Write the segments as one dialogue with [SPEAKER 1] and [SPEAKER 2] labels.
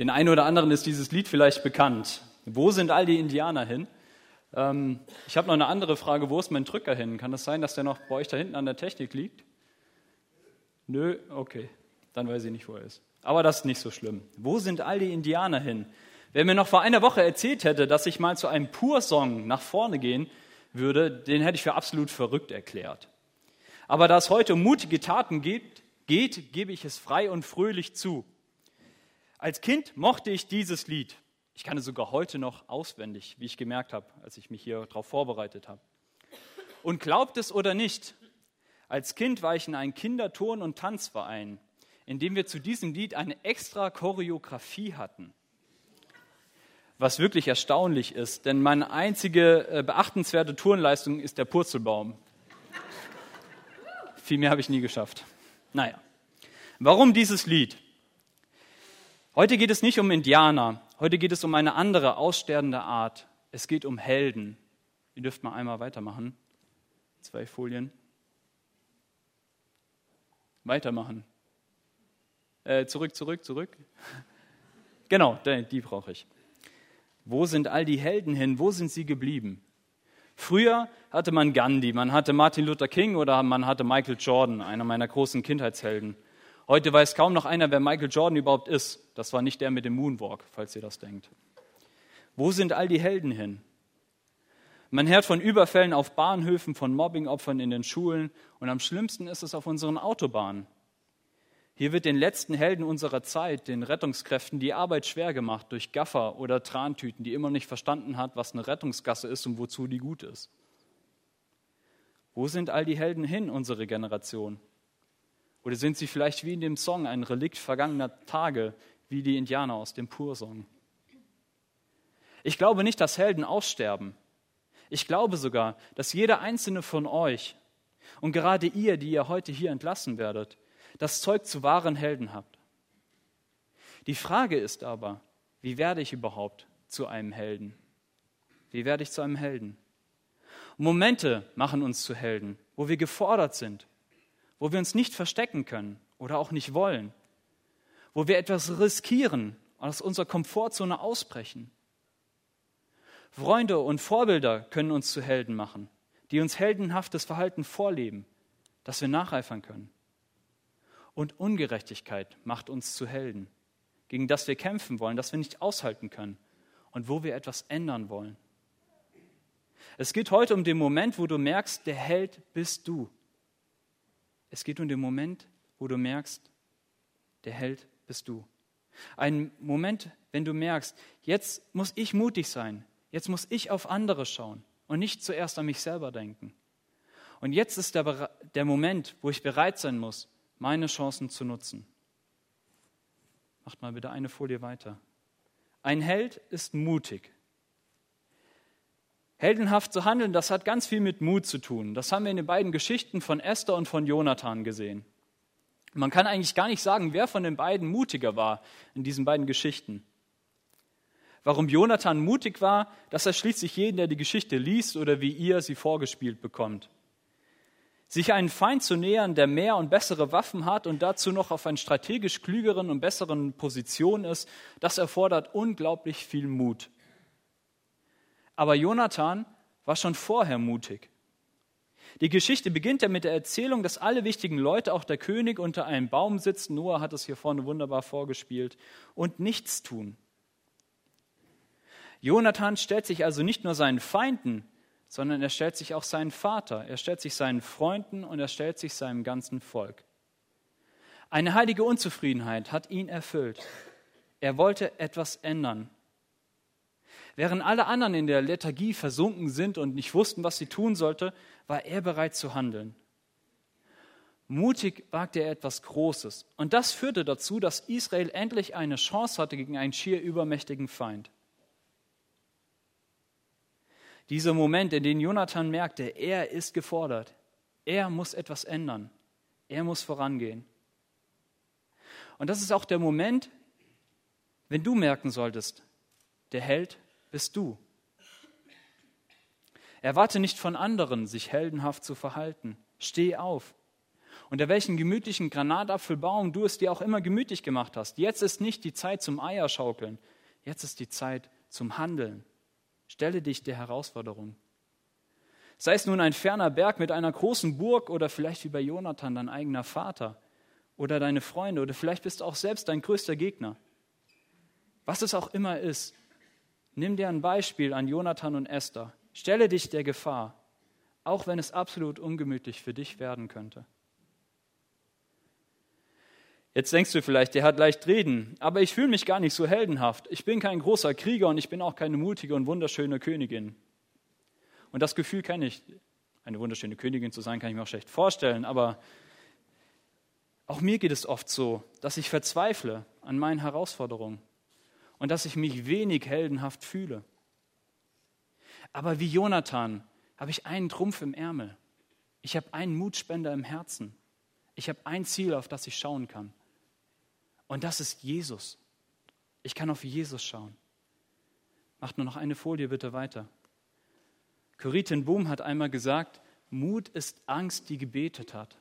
[SPEAKER 1] Den einen oder anderen ist dieses Lied vielleicht bekannt. Wo sind all die Indianer hin? Ähm, ich habe noch eine andere Frage. Wo ist mein Drücker hin? Kann es das sein, dass der noch bei euch da hinten an der Technik liegt? Nö, okay. Dann weiß ich nicht, wo er ist. Aber das ist nicht so schlimm. Wo sind all die Indianer hin? Wer mir noch vor einer Woche erzählt hätte, dass ich mal zu einem Pur-Song nach vorne gehen würde, den hätte ich für absolut verrückt erklärt. Aber da es heute um mutige Taten geht, geht, gebe ich es frei und fröhlich zu. Als Kind mochte ich dieses Lied. Ich kann es sogar heute noch auswendig, wie ich gemerkt habe, als ich mich hier darauf vorbereitet habe. Und glaubt es oder nicht, als Kind war ich in einem Kinderturn- und Tanzverein, in dem wir zu diesem Lied eine extra Choreografie hatten. Was wirklich erstaunlich ist, denn meine einzige äh, beachtenswerte Turnleistung ist der Purzelbaum. Viel mehr habe ich nie geschafft. Naja, warum dieses Lied? Heute geht es nicht um Indianer, heute geht es um eine andere, aussterbende Art. Es geht um Helden. Ihr dürft mal einmal weitermachen. Zwei Folien. Weitermachen. Äh, zurück, zurück, zurück. Genau, die brauche ich. Wo sind all die Helden hin? Wo sind sie geblieben? Früher hatte man Gandhi, man hatte Martin Luther King oder man hatte Michael Jordan, einer meiner großen Kindheitshelden. Heute weiß kaum noch einer, wer Michael Jordan überhaupt ist. Das war nicht der mit dem Moonwalk, falls ihr das denkt. Wo sind all die Helden hin? Man hört von Überfällen auf Bahnhöfen, von Mobbingopfern in den Schulen und am schlimmsten ist es auf unseren Autobahnen. Hier wird den letzten Helden unserer Zeit, den Rettungskräften, die Arbeit schwer gemacht durch Gaffer oder Trantüten, die immer nicht verstanden hat, was eine Rettungsgasse ist und wozu die gut ist. Wo sind all die Helden hin, unsere Generation? Oder sind sie vielleicht wie in dem Song ein Relikt vergangener Tage, wie die Indianer aus dem Pursong? Ich glaube nicht, dass Helden aussterben. Ich glaube sogar, dass jeder einzelne von euch und gerade ihr, die ihr heute hier entlassen werdet, das Zeug zu wahren Helden habt. Die Frage ist aber, wie werde ich überhaupt zu einem Helden? Wie werde ich zu einem Helden? Momente machen uns zu Helden, wo wir gefordert sind, wo wir uns nicht verstecken können oder auch nicht wollen, wo wir etwas riskieren, aus unserer Komfortzone ausbrechen. Freunde und Vorbilder können uns zu Helden machen, die uns heldenhaftes Verhalten vorleben, das wir nacheifern können und Ungerechtigkeit macht uns zu Helden, gegen das wir kämpfen wollen, das wir nicht aushalten können und wo wir etwas ändern wollen. Es geht heute um den Moment, wo du merkst, der Held bist du. Es geht um den Moment, wo du merkst, der Held bist du. Ein Moment, wenn du merkst, jetzt muss ich mutig sein, jetzt muss ich auf andere schauen und nicht zuerst an mich selber denken. Und jetzt ist der, der Moment, wo ich bereit sein muss, meine Chancen zu nutzen. Macht mal bitte eine Folie weiter. Ein Held ist mutig. Heldenhaft zu handeln, das hat ganz viel mit Mut zu tun. Das haben wir in den beiden Geschichten von Esther und von Jonathan gesehen. Man kann eigentlich gar nicht sagen, wer von den beiden mutiger war in diesen beiden Geschichten. Warum Jonathan mutig war, das erschließt sich jeden, der die Geschichte liest oder wie ihr sie vorgespielt bekommt. Sich einen Feind zu nähern, der mehr und bessere Waffen hat und dazu noch auf einer strategisch klügeren und besseren Position ist, das erfordert unglaublich viel Mut. Aber Jonathan war schon vorher mutig. Die Geschichte beginnt ja mit der Erzählung, dass alle wichtigen Leute, auch der König, unter einem Baum sitzen. Noah hat es hier vorne wunderbar vorgespielt und nichts tun. Jonathan stellt sich also nicht nur seinen Feinden, sondern er stellt sich auch seinen Vater, er stellt sich seinen Freunden und er stellt sich seinem ganzen Volk. Eine heilige Unzufriedenheit hat ihn erfüllt. Er wollte etwas ändern. Während alle anderen in der Lethargie versunken sind und nicht wussten, was sie tun sollte, war er bereit zu handeln. Mutig wagte er etwas Großes. Und das führte dazu, dass Israel endlich eine Chance hatte gegen einen schier übermächtigen Feind. Dieser Moment, in dem Jonathan merkte, er ist gefordert. Er muss etwas ändern. Er muss vorangehen. Und das ist auch der Moment, wenn du merken solltest, der Held bist du. Erwarte nicht von anderen, sich heldenhaft zu verhalten. Steh auf. unter welchen gemütlichen Granatapfelbaum du es dir auch immer gemütlich gemacht hast. Jetzt ist nicht die Zeit zum Eierschaukeln, jetzt ist die Zeit zum Handeln. Stelle dich der Herausforderung. Sei es nun ein ferner Berg mit einer großen Burg oder vielleicht wie bei Jonathan dein eigener Vater oder deine Freunde oder vielleicht bist du auch selbst dein größter Gegner. Was es auch immer ist, nimm dir ein Beispiel an Jonathan und Esther. Stelle dich der Gefahr, auch wenn es absolut ungemütlich für dich werden könnte. Jetzt denkst du vielleicht, der hat leicht reden, aber ich fühle mich gar nicht so heldenhaft. Ich bin kein großer Krieger und ich bin auch keine mutige und wunderschöne Königin. Und das Gefühl kenne ich. Eine wunderschöne Königin zu sein, kann ich mir auch schlecht vorstellen, aber auch mir geht es oft so, dass ich verzweifle an meinen Herausforderungen und dass ich mich wenig heldenhaft fühle. Aber wie Jonathan habe ich einen Trumpf im Ärmel. Ich habe einen Mutspender im Herzen. Ich habe ein Ziel, auf das ich schauen kann. Und das ist Jesus. Ich kann auf Jesus schauen. Macht nur noch eine Folie bitte weiter. Corrie Boom hat einmal gesagt, Mut ist Angst, die gebetet hat.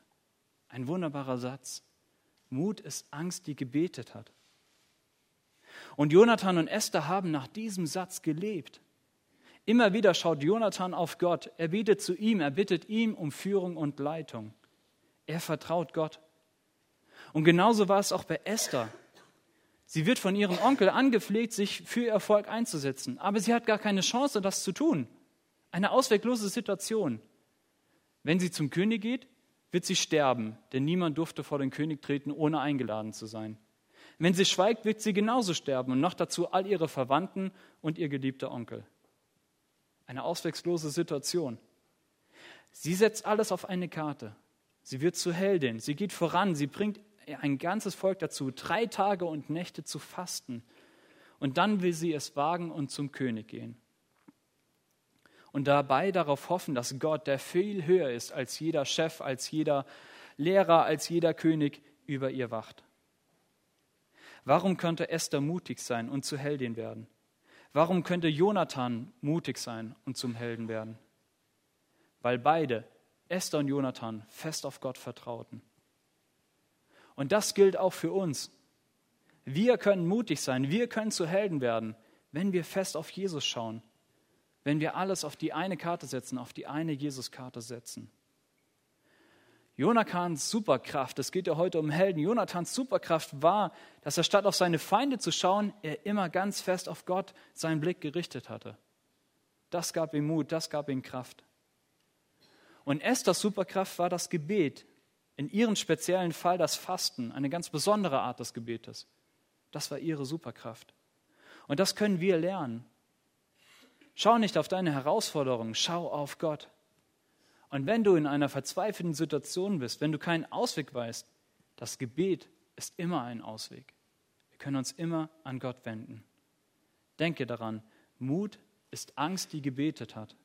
[SPEAKER 1] Ein wunderbarer Satz. Mut ist Angst, die gebetet hat. Und Jonathan und Esther haben nach diesem Satz gelebt. Immer wieder schaut Jonathan auf Gott. Er betet zu ihm, er bittet ihm um Führung und Leitung. Er vertraut Gott. Und genauso war es auch bei Esther. Sie wird von ihrem Onkel angepflegt, sich für ihr Volk einzusetzen. Aber sie hat gar keine Chance, das zu tun. Eine ausweglose Situation. Wenn sie zum König geht, wird sie sterben, denn niemand durfte vor den König treten, ohne eingeladen zu sein. Wenn sie schweigt, wird sie genauso sterben und noch dazu all ihre Verwandten und ihr geliebter Onkel. Eine auswegslose Situation. Sie setzt alles auf eine Karte. Sie wird zur Heldin. Sie geht voran. Sie bringt ein ganzes Volk dazu, drei Tage und Nächte zu fasten. Und dann will sie es wagen und zum König gehen und dabei darauf hoffen, dass Gott, der viel höher ist als jeder Chef, als jeder Lehrer, als jeder König, über ihr wacht. Warum könnte Esther mutig sein und zur Heldin werden? Warum könnte Jonathan mutig sein und zum Helden werden? Weil beide, Esther und Jonathan, fest auf Gott vertrauten. Und das gilt auch für uns. Wir können mutig sein, wir können zu Helden werden, wenn wir fest auf Jesus schauen wenn wir alles auf die eine Karte setzen, auf die eine Jesus-Karte setzen. Jonathans Superkraft, es geht ja heute um Helden, Jonathans Superkraft war, dass er statt auf seine Feinde zu schauen, er immer ganz fest auf Gott seinen Blick gerichtet hatte. Das gab ihm Mut, das gab ihm Kraft. Und Esthers Superkraft war das Gebet, in ihrem speziellen Fall das Fasten, eine ganz besondere Art des Gebetes. Das war ihre Superkraft. Und das können wir lernen. Schau nicht auf deine Herausforderungen, schau auf Gott. Und wenn du in einer verzweifelten Situation bist, wenn du keinen Ausweg weißt, das Gebet ist immer ein Ausweg. Wir können uns immer an Gott wenden. Denke daran, Mut ist Angst, die gebetet hat.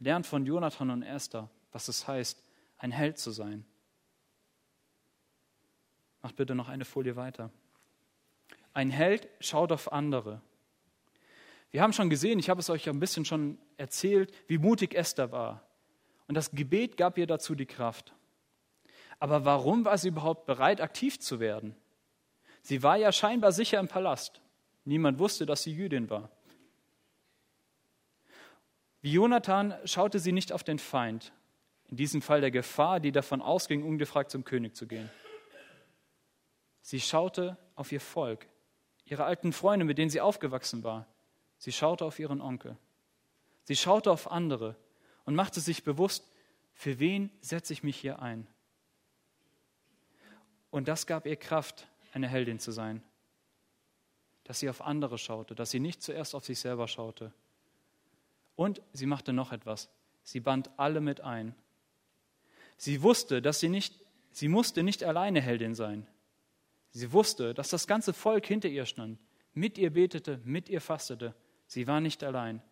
[SPEAKER 1] Lernt von Jonathan und Esther, was es heißt, ein Held zu sein. Macht bitte noch eine Folie weiter. Ein Held schaut auf andere. Wir haben schon gesehen, ich habe es euch ein bisschen schon erzählt, wie mutig Esther war. Und das Gebet gab ihr dazu die Kraft. Aber warum war sie überhaupt bereit, aktiv zu werden? Sie war ja scheinbar sicher im Palast. Niemand wusste, dass sie Jüdin war. Wie Jonathan schaute sie nicht auf den Feind, in diesem Fall der Gefahr, die davon ausging, ungefragt zum König zu gehen. Sie schaute auf ihr Volk, ihre alten Freunde, mit denen sie aufgewachsen war. Sie schaute auf ihren Onkel. Sie schaute auf andere und machte sich bewusst, für wen setze ich mich hier ein? Und das gab ihr Kraft, eine Heldin zu sein. Dass sie auf andere schaute, dass sie nicht zuerst auf sich selber schaute. Und sie machte noch etwas. Sie band alle mit ein. Sie wusste, dass sie nicht, sie musste nicht alleine Heldin sein. Sie wusste, dass das ganze Volk hinter ihr stand, mit ihr betete, mit ihr fastete Sie war nicht allein.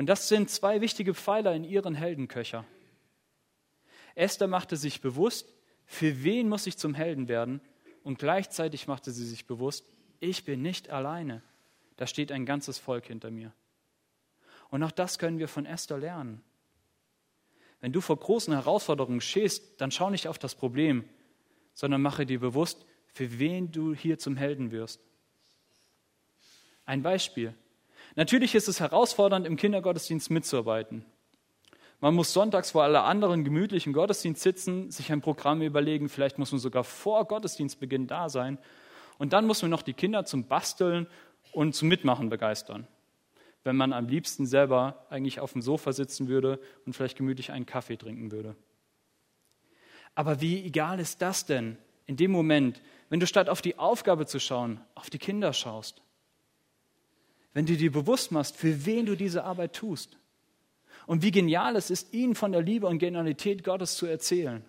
[SPEAKER 1] Und das sind zwei wichtige Pfeiler in ihren Heldenköcher. Esther machte sich bewusst, für wen muss ich zum Helden werden? Und gleichzeitig machte sie sich bewusst, ich bin nicht alleine. Da steht ein ganzes Volk hinter mir. Und auch das können wir von Esther lernen. Wenn du vor großen Herausforderungen stehst, dann schau nicht auf das Problem, sondern mache dir bewusst, für wen du hier zum Helden wirst. Ein Beispiel. Natürlich ist es herausfordernd, im Kindergottesdienst mitzuarbeiten. Man muss sonntags vor alle anderen gemütlich im Gottesdienst sitzen, sich ein Programm überlegen, vielleicht muss man sogar vor Gottesdienstbeginn da sein. Und dann muss man noch die Kinder zum Basteln und zum Mitmachen begeistern. Wenn man am liebsten selber eigentlich auf dem Sofa sitzen würde und vielleicht gemütlich einen Kaffee trinken würde. Aber wie egal ist das denn in dem Moment, wenn du statt auf die Aufgabe zu schauen, auf die Kinder schaust? Wenn du dir bewusst machst, für wen du diese Arbeit tust? Und wie genial es ist, ihnen von der Liebe und Genialität Gottes zu erzählen.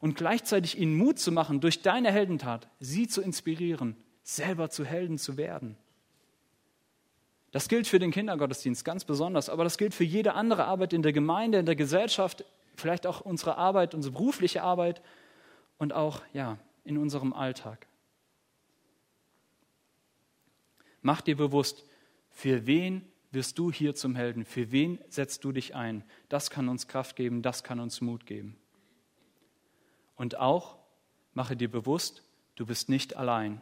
[SPEAKER 1] Und gleichzeitig ihnen Mut zu machen, durch deine Heldentat sie zu inspirieren, selber zu Helden zu werden. Das gilt für den Kindergottesdienst ganz besonders, aber das gilt für jede andere Arbeit in der Gemeinde, in der Gesellschaft, vielleicht auch unsere Arbeit, unsere berufliche Arbeit und auch ja, in unserem Alltag. Mach dir bewusst, für wen wirst du hier zum Helden? Für wen setzt du dich ein? Das kann uns Kraft geben, das kann uns Mut geben. Und auch mache dir bewusst, du bist nicht allein.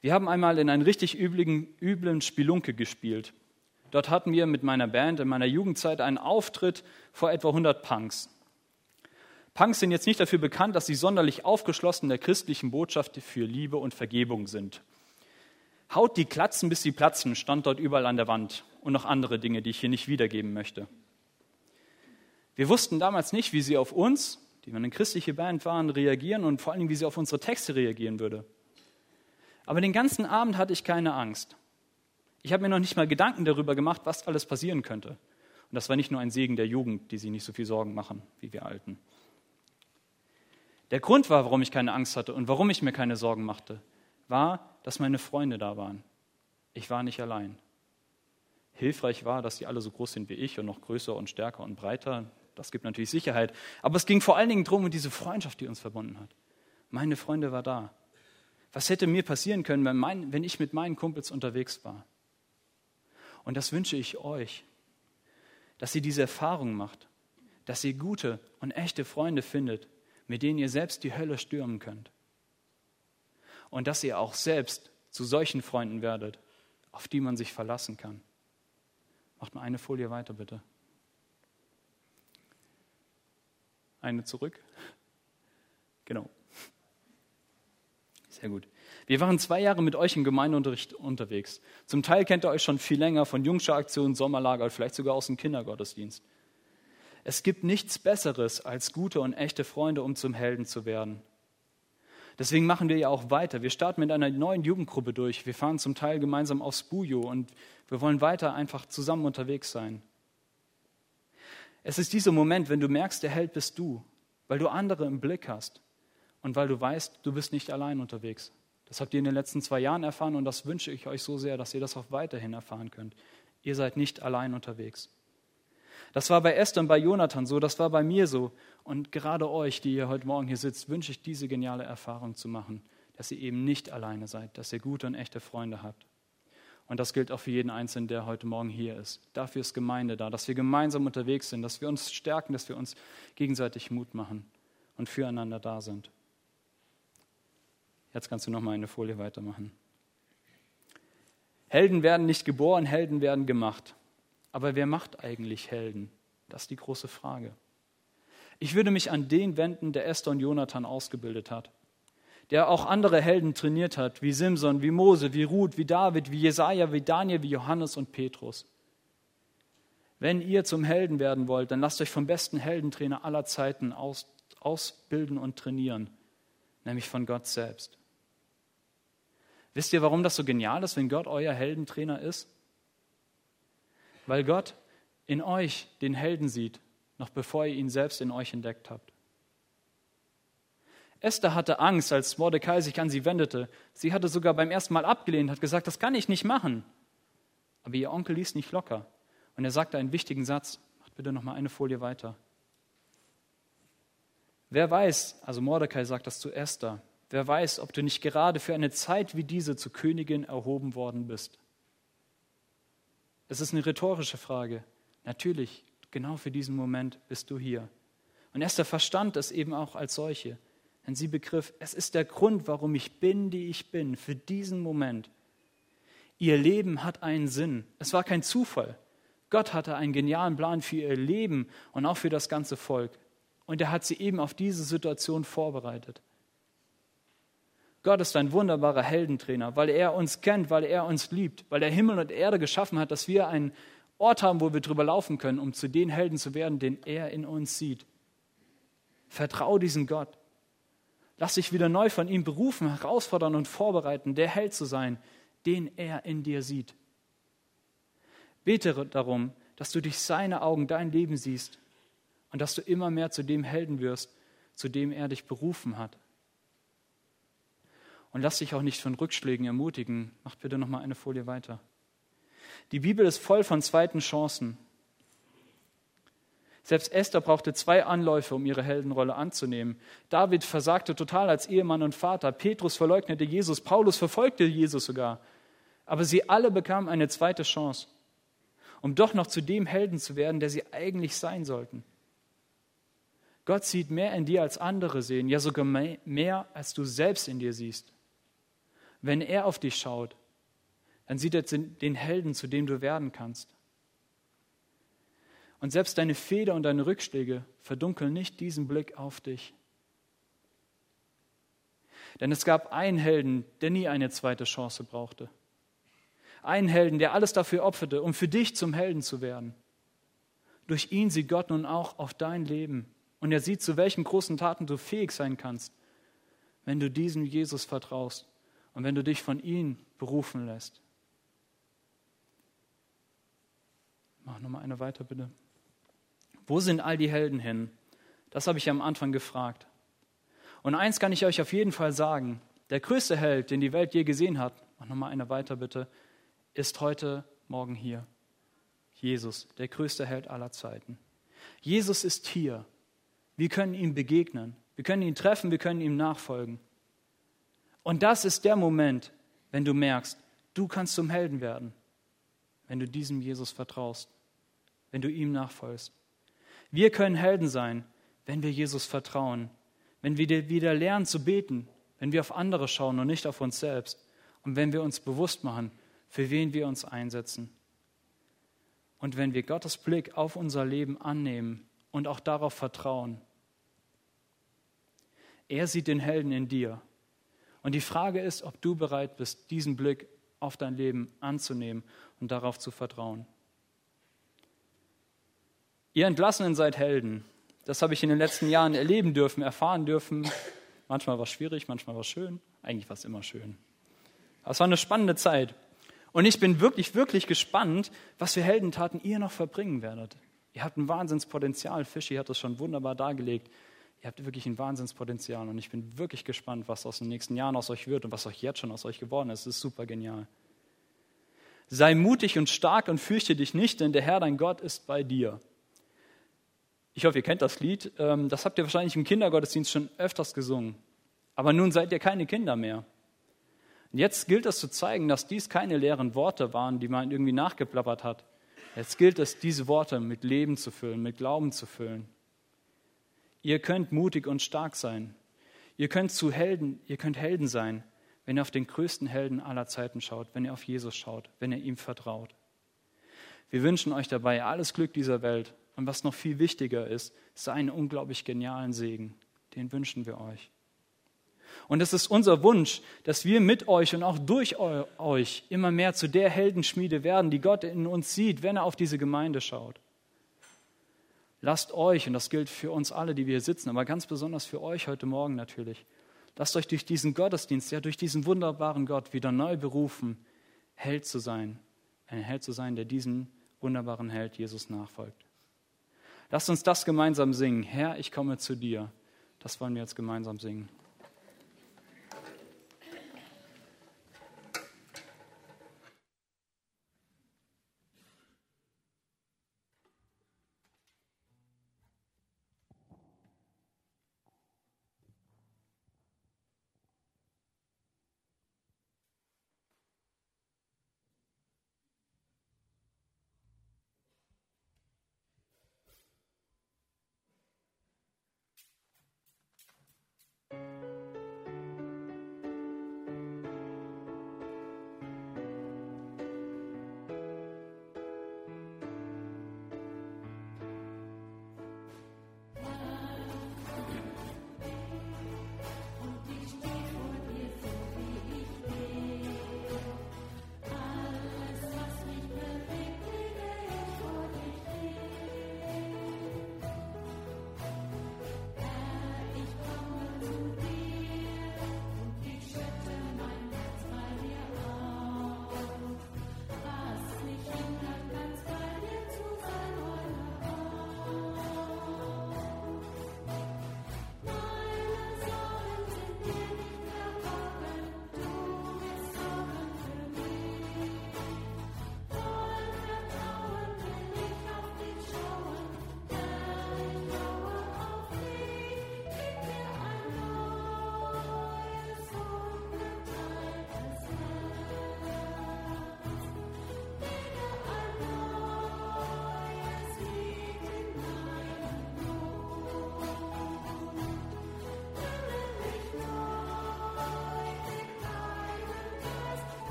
[SPEAKER 1] Wir haben einmal in einem richtig üblen, üblen Spelunke gespielt. Dort hatten wir mit meiner Band in meiner Jugendzeit einen Auftritt vor etwa 100 Punks. Punks sind jetzt nicht dafür bekannt, dass sie sonderlich aufgeschlossen der christlichen Botschaft für Liebe und Vergebung sind. Haut die Klatzen, bis sie platzen, stand dort überall an der Wand und noch andere Dinge, die ich hier nicht wiedergeben möchte. Wir wussten damals nicht, wie sie auf uns, die wir eine christliche Band waren, reagieren und vor allem, wie sie auf unsere Texte reagieren würde. Aber den ganzen Abend hatte ich keine Angst. Ich habe mir noch nicht mal Gedanken darüber gemacht, was alles passieren könnte. Und das war nicht nur ein Segen der Jugend, die sich nicht so viel Sorgen machen wie wir Alten. Der Grund war, warum ich keine Angst hatte und warum ich mir keine Sorgen machte, war, dass meine Freunde da waren. Ich war nicht allein. Hilfreich war, dass sie alle so groß sind wie ich und noch größer und stärker und breiter. Das gibt natürlich Sicherheit. Aber es ging vor allen Dingen darum, um diese Freundschaft, die uns verbunden hat. Meine Freunde war da. Was hätte mir passieren können, wenn, mein, wenn ich mit meinen Kumpels unterwegs war? Und das wünsche ich euch, dass ihr diese Erfahrung macht, dass ihr gute und echte Freunde findet, mit denen ihr selbst die Hölle stürmen könnt und dass ihr auch selbst zu solchen Freunden werdet, auf die man sich verlassen kann. Macht mal eine Folie weiter, bitte. Eine zurück. Genau. Sehr gut. Wir waren zwei Jahre mit euch im Gemeindeunterricht unterwegs. Zum Teil kennt ihr euch schon viel länger von Jungscher Aktionen, Sommerlager, vielleicht sogar aus dem Kindergottesdienst. Es gibt nichts Besseres als gute und echte Freunde, um zum Helden zu werden. Deswegen machen wir ja auch weiter. Wir starten mit einer neuen Jugendgruppe durch. Wir fahren zum Teil gemeinsam aufs Bujo und wir wollen weiter einfach zusammen unterwegs sein. Es ist dieser Moment, wenn du merkst, der Held bist du, weil du andere im Blick hast und weil du weißt, du bist nicht allein unterwegs. Das habt ihr in den letzten zwei Jahren erfahren und das wünsche ich euch so sehr, dass ihr das auch weiterhin erfahren könnt. Ihr seid nicht allein unterwegs. Das war bei Esther und bei Jonathan so, das war bei mir so. Und gerade euch, die ihr heute Morgen hier sitzt, wünsche ich diese geniale Erfahrung zu machen, dass ihr eben nicht alleine seid, dass ihr gute und echte Freunde habt. Und das gilt auch für jeden Einzelnen, der heute Morgen hier ist. Dafür ist Gemeinde da, dass wir gemeinsam unterwegs sind, dass wir uns stärken, dass wir uns gegenseitig Mut machen und füreinander da sind. Jetzt kannst du noch mal eine Folie weitermachen. Helden werden nicht geboren, Helden werden gemacht. Aber wer macht eigentlich Helden? Das ist die große Frage. Ich würde mich an den wenden, der Esther und Jonathan ausgebildet hat, der auch andere Helden trainiert hat, wie Simson, wie Mose, wie Ruth, wie David, wie Jesaja, wie Daniel, wie Johannes und Petrus. Wenn ihr zum Helden werden wollt, dann lasst euch vom besten Heldentrainer aller Zeiten aus, ausbilden und trainieren, nämlich von Gott selbst. Wisst ihr, warum das so genial ist, wenn Gott euer Heldentrainer ist? Weil Gott in euch den Helden sieht, noch bevor ihr ihn selbst in euch entdeckt habt. Esther hatte Angst, als Mordecai sich an sie wendete. Sie hatte sogar beim ersten Mal abgelehnt, hat gesagt, das kann ich nicht machen. Aber ihr Onkel ließ nicht locker. Und er sagte einen wichtigen Satz. Macht bitte noch mal eine Folie weiter. Wer weiß, also Mordecai sagt das zu Esther, wer weiß, ob du nicht gerade für eine Zeit wie diese zur Königin erhoben worden bist. Es ist eine rhetorische Frage. Natürlich, genau für diesen Moment bist du hier. Und Esther verstand es eben auch als solche. Denn sie begriff, es ist der Grund, warum ich bin, die ich bin, für diesen Moment. Ihr Leben hat einen Sinn. Es war kein Zufall. Gott hatte einen genialen Plan für ihr Leben und auch für das ganze Volk. Und er hat sie eben auf diese Situation vorbereitet. Gott ist ein wunderbarer Heldentrainer, weil er uns kennt, weil er uns liebt, weil er Himmel und Erde geschaffen hat, dass wir einen Ort haben, wo wir drüber laufen können, um zu den Helden zu werden, den er in uns sieht. Vertrau diesen Gott. Lass dich wieder neu von ihm berufen, herausfordern und vorbereiten, der Held zu sein, den er in dir sieht. Bete darum, dass du durch seine Augen dein Leben siehst und dass du immer mehr zu dem Helden wirst, zu dem er dich berufen hat. Und lass dich auch nicht von Rückschlägen ermutigen. Macht bitte noch mal eine Folie weiter. Die Bibel ist voll von zweiten Chancen. Selbst Esther brauchte zwei Anläufe, um ihre Heldenrolle anzunehmen. David versagte total als Ehemann und Vater. Petrus verleugnete Jesus. Paulus verfolgte Jesus sogar. Aber sie alle bekamen eine zweite Chance, um doch noch zu dem Helden zu werden, der sie eigentlich sein sollten. Gott sieht mehr in dir als andere sehen, ja sogar mehr, als du selbst in dir siehst. Wenn er auf dich schaut, dann sieht er den Helden, zu dem du werden kannst. Und selbst deine Feder und deine Rückschläge verdunkeln nicht diesen Blick auf dich. Denn es gab einen Helden, der nie eine zweite Chance brauchte. Einen Helden, der alles dafür opferte, um für dich zum Helden zu werden. Durch ihn sieht Gott nun auch auf dein Leben. Und er sieht, zu welchen großen Taten du fähig sein kannst, wenn du diesem Jesus vertraust und wenn du dich von ihm berufen lässt. Mach nochmal eine weiter, bitte. Wo sind all die Helden hin? Das habe ich am Anfang gefragt. Und eins kann ich euch auf jeden Fall sagen. Der größte Held, den die Welt je gesehen hat, mach nochmal eine weiter bitte, ist heute Morgen hier. Jesus, der größte Held aller Zeiten. Jesus ist hier. Wir können ihm begegnen. Wir können ihn treffen, wir können ihm nachfolgen. Und das ist der Moment, wenn du merkst, du kannst zum Helden werden, wenn du diesem Jesus vertraust, wenn du ihm nachfolgst. Wir können Helden sein, wenn wir Jesus vertrauen, wenn wir wieder lernen zu beten, wenn wir auf andere schauen und nicht auf uns selbst und wenn wir uns bewusst machen, für wen wir uns einsetzen. Und wenn wir Gottes Blick auf unser Leben annehmen und auch darauf vertrauen. Er sieht den Helden in dir. Und die Frage ist, ob du bereit bist, diesen Blick auf dein Leben anzunehmen und darauf zu vertrauen. Ihr Entlassenen seid Helden. Das habe ich in den letzten Jahren erleben dürfen, erfahren dürfen. Manchmal war es schwierig, manchmal war es schön. Eigentlich war es immer schön. Aber es war eine spannende Zeit. Und ich bin wirklich, wirklich gespannt, was für Heldentaten ihr noch verbringen werdet. Ihr habt ein Wahnsinnspotenzial. Fischi hat das schon wunderbar dargelegt. Ihr habt wirklich ein Wahnsinnspotenzial. Und ich bin wirklich gespannt, was aus den nächsten Jahren aus euch wird und was euch jetzt schon aus euch geworden ist. Es ist super genial. Sei mutig und stark und fürchte dich nicht, denn der Herr, dein Gott, ist bei dir. Ich hoffe, ihr kennt das Lied. Ähm, das habt ihr wahrscheinlich im Kindergottesdienst schon öfters gesungen. Aber nun seid ihr keine Kinder mehr. Und jetzt gilt es zu zeigen, dass dies keine leeren Worte waren, die man irgendwie nachgeplappert hat. Jetzt gilt es, diese Worte mit Leben zu füllen, mit Glauben zu füllen. Ihr könnt mutig und stark sein. Ihr könnt zu Helden, ihr könnt Helden sein, wenn ihr auf den größten Helden aller Zeiten schaut, wenn ihr auf Jesus schaut, wenn ihr ihm vertraut. Wir wünschen euch dabei alles Glück dieser Welt und was noch viel wichtiger ist, seinen unglaublich genialen Segen. Den wünschen wir euch. Und es ist unser Wunsch, dass wir mit euch und auch durch euch immer mehr zu der Heldenschmiede werden, die Gott in uns sieht, wenn er auf diese Gemeinde schaut. Lasst euch, und das gilt für uns alle, die wir hier sitzen, aber ganz besonders für euch heute Morgen natürlich, lasst euch durch diesen Gottesdienst, ja durch diesen wunderbaren Gott wieder neu berufen, Held zu sein. Ein Held zu sein, der diesem wunderbaren Held Jesus nachfolgt. Lasst uns das gemeinsam singen. Herr, ich komme zu dir. Das wollen wir jetzt gemeinsam singen.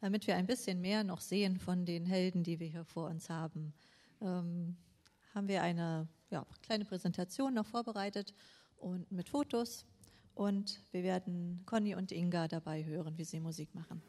[SPEAKER 2] Damit wir ein bisschen mehr noch sehen von den Helden, die wir hier vor uns haben, ähm, haben wir eine ja, kleine Präsentation noch vorbereitet und mit Fotos. Und wir werden Conny und Inga dabei hören, wie sie Musik machen.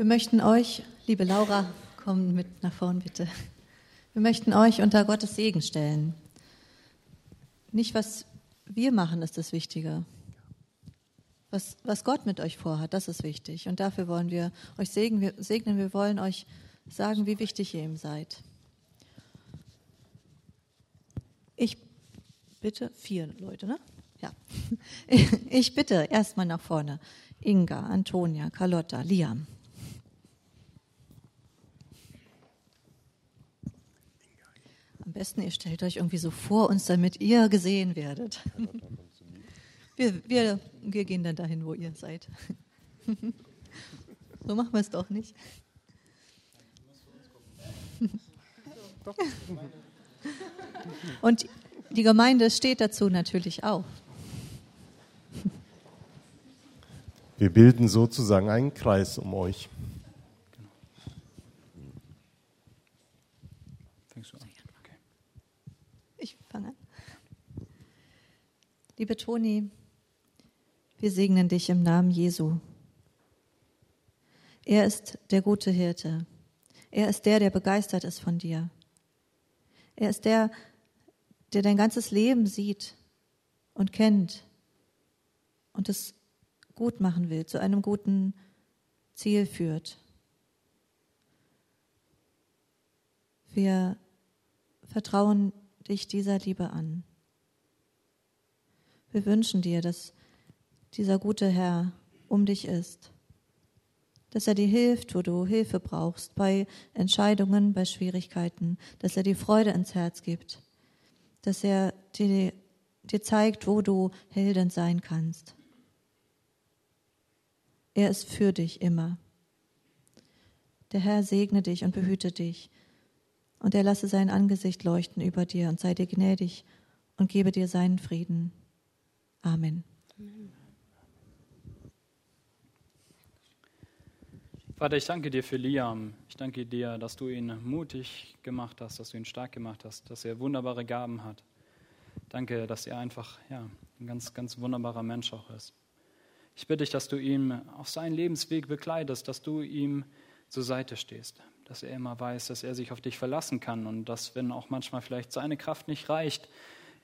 [SPEAKER 2] Wir möchten euch, liebe Laura, komm mit nach vorn bitte. Wir möchten euch unter Gottes Segen stellen. Nicht, was wir machen, ist das Wichtige. Was, was Gott mit euch vorhat, das ist wichtig. Und dafür wollen wir euch segnen. Wir, segnen. wir wollen euch sagen, wie wichtig ihr ihm seid. Ich bitte, vier Leute, ne? Ja. Ich bitte erstmal nach vorne. Inga, Antonia, Carlotta, Liam. Am besten, ihr stellt euch irgendwie so vor uns, damit ihr gesehen werdet. Wir, wir, wir gehen dann dahin, wo ihr seid. So machen wir es doch nicht. Und die Gemeinde steht dazu natürlich auch.
[SPEAKER 3] Wir bilden sozusagen einen Kreis um euch.
[SPEAKER 2] Ich fange an. Liebe Toni, wir segnen dich im Namen Jesu. Er ist der gute Hirte. Er ist der, der begeistert ist von dir. Er ist der, der dein ganzes Leben sieht und kennt und es gut machen will, zu einem guten Ziel führt. Wir vertrauen dich dieser Liebe an. Wir wünschen dir, dass dieser gute Herr um dich ist, dass er dir hilft, wo du Hilfe brauchst, bei Entscheidungen, bei Schwierigkeiten, dass er dir Freude ins Herz gibt, dass er dir, dir zeigt, wo du Heldin sein kannst. Er ist für dich immer. Der Herr segne dich und behüte dich, und er lasse sein Angesicht leuchten über dir und sei dir gnädig und gebe dir seinen Frieden. Amen.
[SPEAKER 1] Vater, ich danke dir für Liam. Ich danke dir, dass du ihn mutig gemacht hast, dass du ihn stark gemacht hast, dass er wunderbare Gaben hat. Danke, dass er einfach ja, ein ganz, ganz wunderbarer Mensch auch ist. Ich bitte dich, dass du ihn auf seinen Lebensweg begleitest, dass du ihm zur Seite stehst, dass er immer weiß, dass er sich auf dich verlassen kann und dass, wenn auch manchmal vielleicht seine Kraft nicht reicht,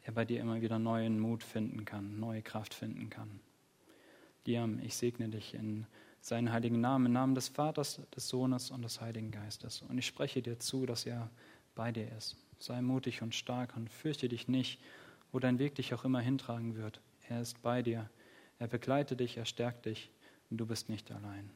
[SPEAKER 1] er bei dir immer wieder neuen Mut finden kann, neue Kraft finden kann. Liam, ich segne dich in seinen heiligen Namen, im Namen des Vaters, des Sohnes und des Heiligen Geistes. Und ich spreche dir zu, dass er bei dir ist. Sei mutig und stark und fürchte dich nicht, wo dein Weg dich auch immer hintragen wird. Er ist bei dir. Er begleitet dich, er stärkt dich und du bist nicht allein.